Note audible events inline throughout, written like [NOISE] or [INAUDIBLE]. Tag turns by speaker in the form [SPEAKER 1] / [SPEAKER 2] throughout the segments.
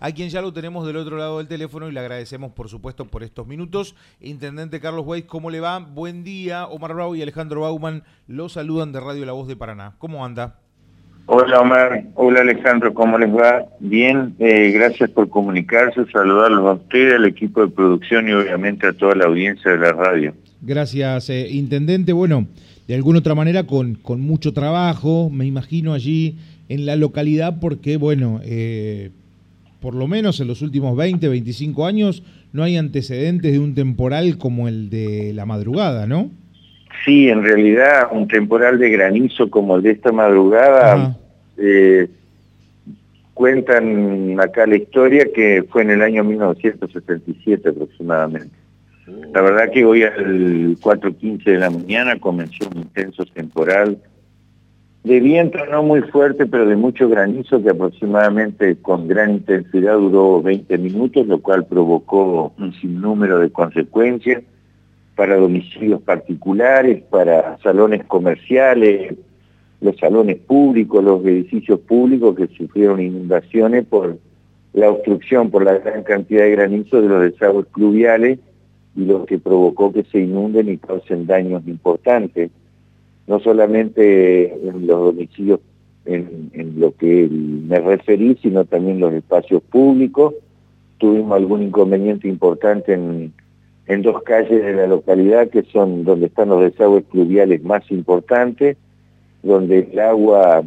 [SPEAKER 1] a quien ya lo tenemos del otro lado del teléfono y le agradecemos, por supuesto, por estos minutos. Intendente Carlos Weiss, ¿cómo le va? Buen día. Omar Bravo y Alejandro Bauman lo saludan de Radio La Voz de Paraná. ¿Cómo anda?
[SPEAKER 2] Hola Omar, hola Alejandro, ¿cómo les va? Bien, eh, gracias por comunicarse, saludarlos a usted, al equipo de producción y obviamente a toda la audiencia de la radio.
[SPEAKER 1] Gracias, eh, Intendente. Bueno, de alguna otra manera con, con mucho trabajo, me imagino allí en la localidad, porque bueno, eh, por lo menos en los últimos 20, 25 años no hay antecedentes de un temporal como el de la madrugada, ¿no?
[SPEAKER 2] Sí, en realidad un temporal de granizo como el de esta madrugada, eh, cuentan acá la historia que fue en el año 1977 aproximadamente. La verdad que hoy al 4.15 de la mañana comenzó un intenso temporal de viento no muy fuerte, pero de mucho granizo que aproximadamente con gran intensidad duró 20 minutos, lo cual provocó un sinnúmero de consecuencias para domicilios particulares, para salones comerciales, los salones públicos, los edificios públicos que sufrieron inundaciones por la obstrucción, por la gran cantidad de granizo de los desagües pluviales y lo que provocó que se inunden y causen daños importantes, no solamente en los domicilios en, lo que me referí, sino también los espacios públicos. Tuvimos algún inconveniente importante en en dos calles de la localidad que son donde están los desagües pluviales más importantes, donde el agua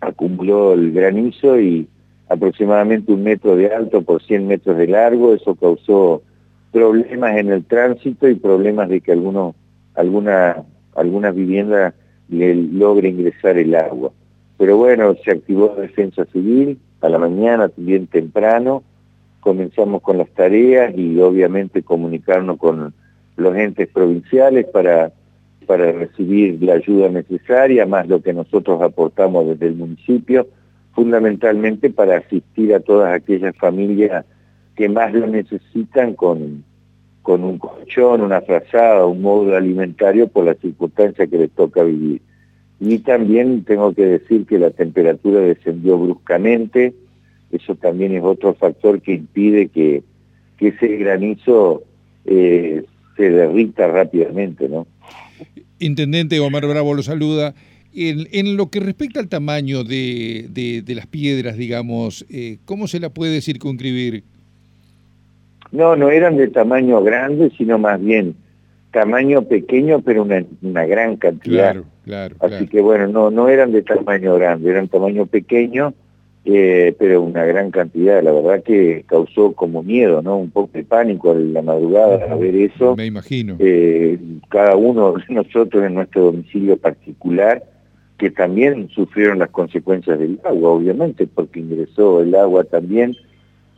[SPEAKER 2] acumuló el granizo y aproximadamente un metro de alto por 100 metros de largo, eso causó problemas en el tránsito y problemas de que algunos, alguna, algunas viviendas le logre ingresar el agua. Pero bueno, se activó la defensa civil a la mañana, bien temprano, comenzamos con las tareas y obviamente comunicarnos con los entes provinciales para, para recibir la ayuda necesaria, más lo que nosotros aportamos desde el municipio, fundamentalmente para asistir a todas aquellas familias que más lo necesitan con, con un colchón, una frazada, un modo alimentario por las circunstancias que les toca vivir. Y también tengo que decir que la temperatura descendió bruscamente, eso también es otro factor que impide que, ese granizo eh, se derrita rápidamente, ¿no?
[SPEAKER 1] Intendente Omar Bravo lo saluda. En, lo que respecta al tamaño de, las piedras, digamos, eh, ¿cómo se la puede circunscribir?
[SPEAKER 2] No, no eran de tamaño grande, sino más bien tamaño pequeño, pero una, una gran cantidad. Claro, claro. Así que bueno, no, no eran de tamaño grande, eran tamaño pequeño eh, pero una gran cantidad, la verdad que causó como miedo, ¿no? Un poco de pánico en la madrugada a ver eso.
[SPEAKER 1] Me imagino.
[SPEAKER 2] Eh, cada uno [LAUGHS] de nosotros en nuestro domicilio particular, que también sufrieron las consecuencias del agua, obviamente, porque ingresó el agua también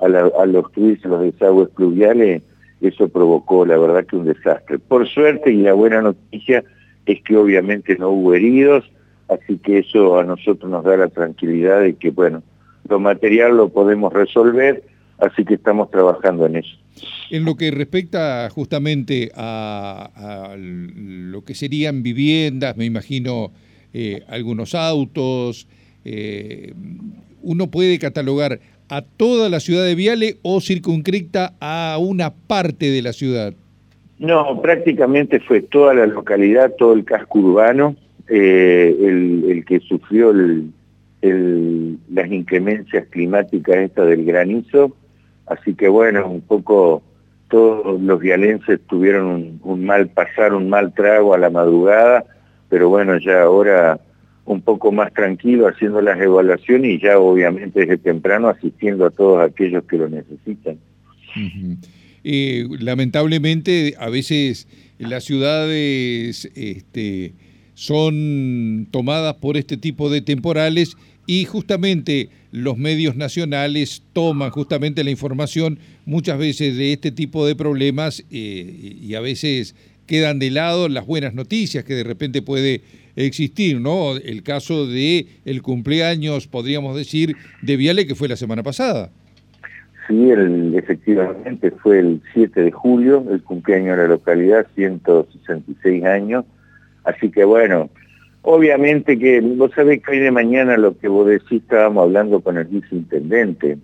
[SPEAKER 2] al, al obstruirse los desagües pluviales, eso provocó la verdad que un desastre. Por suerte y la buena noticia es que obviamente no hubo heridos, así que eso a nosotros nos da la tranquilidad de que, bueno, lo material lo podemos resolver, así que estamos trabajando en eso.
[SPEAKER 1] En lo que respecta justamente a, lo que serían viviendas, me imagino eh, algunos autos, eh, uno puede catalogar a toda la ciudad de Viale o circunscrita a una parte de la ciudad.
[SPEAKER 2] No, prácticamente fue toda la localidad, todo el casco urbano, eh, el, que sufrió las inclemencias climáticas esta del granizo, así que bueno, un poco todos los vialenses tuvieron un, mal pasar, un mal trago a la madrugada, pero bueno, ya ahora un poco más tranquilo haciendo las evaluaciones y ya obviamente desde temprano asistiendo a todos aquellos que lo necesitan.
[SPEAKER 1] lamentablemente a veces las ciudades este, son tomadas por este tipo de temporales y justamente los medios nacionales toman justamente la información muchas veces de este tipo de problemas eh, y a veces quedan de lado las buenas noticias que de repente puede existir, ¿no? El caso de el cumpleaños, podríamos decir, de Viale que fue la semana pasada.
[SPEAKER 2] Sí, efectivamente fue el 7 de julio, el cumpleaños de la localidad, 166 años, Así que bueno, obviamente que vos sabés que hoy de mañana lo que vos decís estábamos hablando con el viceintendente.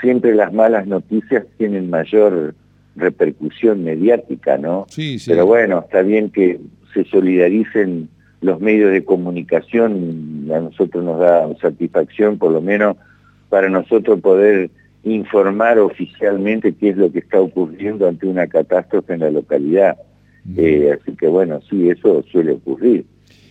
[SPEAKER 2] siempre las malas noticias tienen mayor repercusión mediática, ¿no?
[SPEAKER 1] Sí, sí.
[SPEAKER 2] Pero bueno, está bien que se solidaricen los medios de comunicación, a nosotros nos da satisfacción, por lo menos para nosotros poder informar oficialmente qué es lo que está ocurriendo ante una catástrofe en la localidad. Eh, así que bueno, sí, eso suele ocurrir.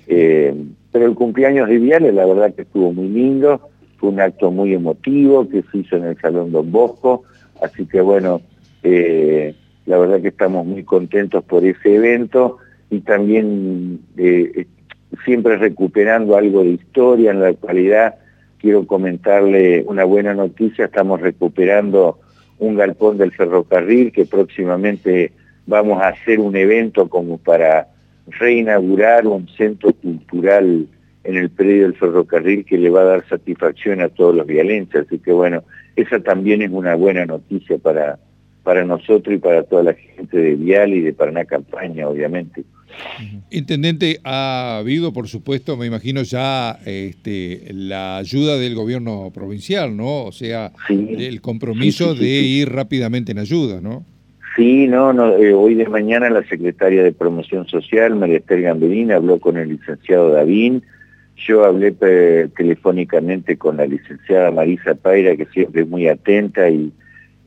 [SPEAKER 2] Eh, pero el cumpleaños de Viale la verdad que estuvo muy lindo, fue un acto muy emotivo que se hizo en el Salón Don Bosco, así que bueno, eh, la verdad que estamos muy contentos por ese evento y también siempre recuperando algo de historia en la actualidad. Quiero comentarle una buena noticia, estamos recuperando un galpón del ferrocarril que próximamente vamos a hacer un evento como para reinaugurar un centro cultural en el predio del ferrocarril que le va a dar satisfacción a todos los vialenses. Así que bueno, esa también es una buena noticia para, para nosotros y para toda la gente de Vial y de Paraná Campaña, obviamente.
[SPEAKER 1] Intendente, ha habido, por supuesto, me imagino ya este, la ayuda del gobierno provincial, ¿no? O sea, el compromiso de ir rápidamente en ayuda, ¿no?
[SPEAKER 2] Sí, no, no eh, hoy de mañana la secretaria de Promoción Social, María Esther Gambellín, habló con el licenciado Davín, yo hablé telefónicamente con la licenciada Marisa Paira, que siempre es muy atenta y,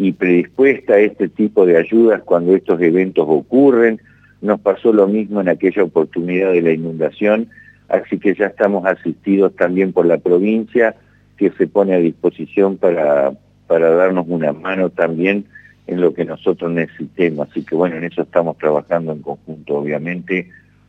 [SPEAKER 2] y predispuesta a este tipo de ayudas cuando estos eventos ocurren, nos pasó lo mismo en aquella oportunidad de la inundación, así que ya estamos asistidos también por la provincia que se pone a disposición para, para darnos una mano también en lo que nosotros necesitemos. Así que bueno, en eso estamos trabajando en conjunto, obviamente,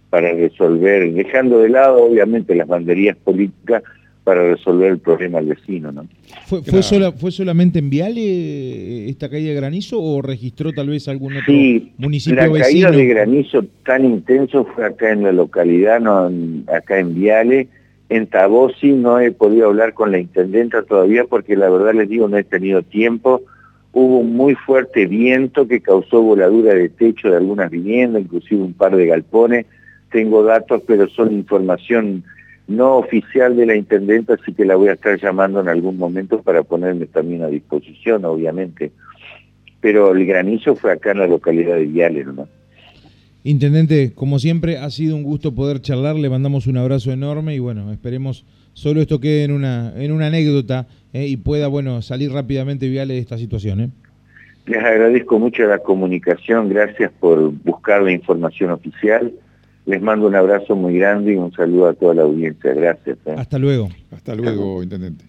[SPEAKER 2] para resolver, dejando de lado obviamente las banderías políticas, para resolver el problema al vecino. ¿no?
[SPEAKER 3] ¿Fue, fue, ¿Fue solamente en Viale eh, esta caída de granizo o registró tal vez algún otro
[SPEAKER 2] sí,
[SPEAKER 3] municipio
[SPEAKER 2] la caída de granizo tan intenso fue acá en la localidad, no acá en Viale. En Tabosi no he podido hablar con la intendenta todavía porque la verdad les digo no he tenido tiempo. Hubo un muy fuerte viento que causó voladura de techo de algunas viviendas, inclusive un par de galpones. Tengo datos, pero son información no oficial de la intendenta, así que la voy a estar llamando en algún momento para ponerme también a disposición, obviamente. Pero el granizo fue acá en la localidad de Viales, ¿no?
[SPEAKER 3] Intendente, como siempre, ha sido un gusto poder charlar, le mandamos un abrazo enorme y bueno, esperemos solo esto quede en una, en una anécdota eh, y pueda bueno salir rápidamente Viales de esta situación. ¿eh?
[SPEAKER 2] Les agradezco mucho la comunicación, gracias por buscar la información oficial les mando un abrazo muy grande y un saludo a toda la audiencia. Gracias.
[SPEAKER 3] ¿eh? Hasta luego.
[SPEAKER 1] Hasta luego, Intendente.